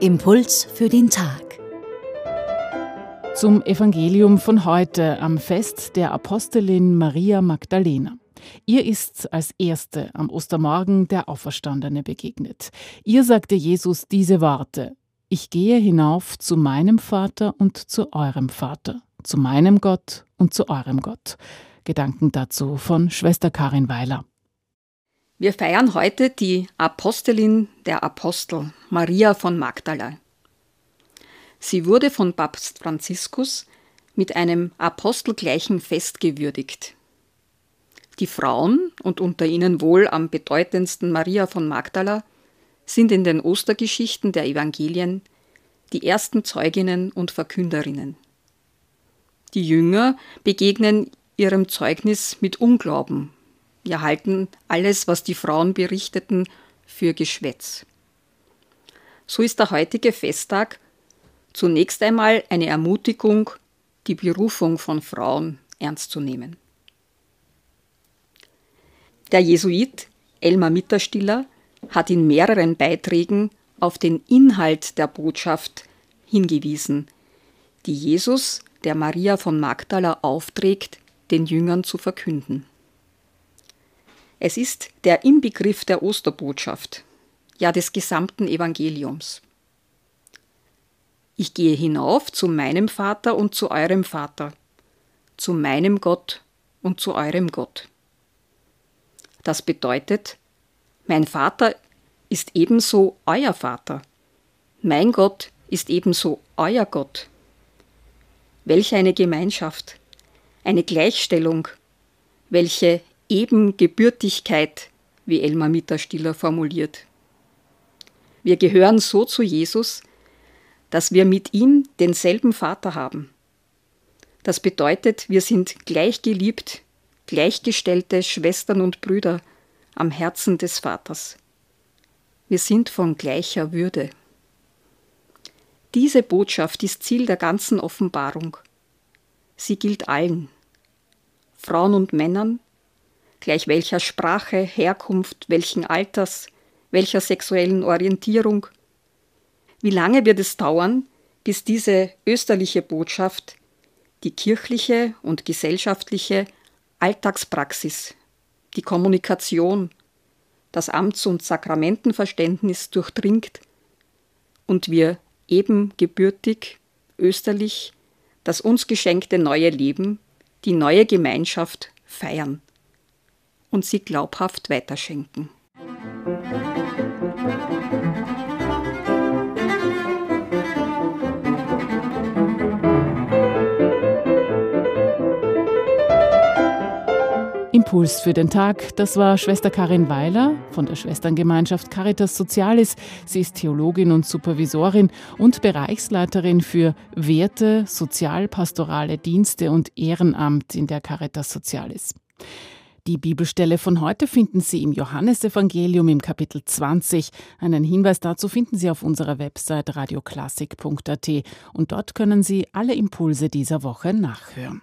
Impuls für den Tag. Zum Evangelium von heute am Fest der Apostelin Maria Magdalena. Ihr ist als Erste am Ostermorgen der Auferstandene begegnet. Ihr sagte Jesus diese Worte. Ich gehe hinauf zu meinem Vater und zu eurem Vater, zu meinem Gott und zu eurem Gott. Gedanken dazu von Schwester Karin Weiler. Wir feiern heute die Apostelin der Apostel, Maria von Magdala. Sie wurde von Papst Franziskus mit einem apostelgleichen Fest gewürdigt. Die Frauen, und unter ihnen wohl am bedeutendsten Maria von Magdala, sind in den Ostergeschichten der Evangelien die ersten Zeuginnen und Verkünderinnen. Die Jünger begegnen ihrem Zeugnis mit Unglauben wir halten alles, was die Frauen berichteten, für Geschwätz. So ist der heutige Festtag zunächst einmal eine Ermutigung, die Berufung von Frauen ernst zu nehmen. Der Jesuit Elmar Mitterstiller hat in mehreren Beiträgen auf den Inhalt der Botschaft hingewiesen, die Jesus der Maria von Magdala aufträgt, den Jüngern zu verkünden. Es ist der Inbegriff der Osterbotschaft, ja des gesamten Evangeliums. Ich gehe hinauf zu meinem Vater und zu eurem Vater, zu meinem Gott und zu eurem Gott. Das bedeutet, mein Vater ist ebenso euer Vater, mein Gott ist ebenso euer Gott. Welch eine Gemeinschaft, eine Gleichstellung, welche Ebengebürtigkeit, wie Elmar Mitterstiller formuliert. Wir gehören so zu Jesus, dass wir mit ihm denselben Vater haben. Das bedeutet, wir sind gleich geliebt, gleichgestellte Schwestern und Brüder am Herzen des Vaters. Wir sind von gleicher Würde. Diese Botschaft ist Ziel der ganzen Offenbarung. Sie gilt allen, Frauen und Männern, gleich welcher Sprache, Herkunft, welchen Alters, welcher sexuellen Orientierung. Wie lange wird es dauern, bis diese österliche Botschaft die kirchliche und gesellschaftliche Alltagspraxis, die Kommunikation, das Amts- und Sakramentenverständnis durchdringt und wir eben gebürtig, österlich, das uns geschenkte neue Leben, die neue Gemeinschaft feiern und sie glaubhaft weiterschenken. Impuls für den Tag, das war Schwester Karin Weiler von der Schwesterngemeinschaft Caritas Socialis. Sie ist Theologin und Supervisorin und Bereichsleiterin für Werte, sozialpastorale Dienste und Ehrenamt in der Caritas Socialis. Die Bibelstelle von heute finden Sie im Johannesevangelium im Kapitel 20. Einen Hinweis dazu finden Sie auf unserer Website radioklassik.at und dort können Sie alle Impulse dieser Woche nachhören.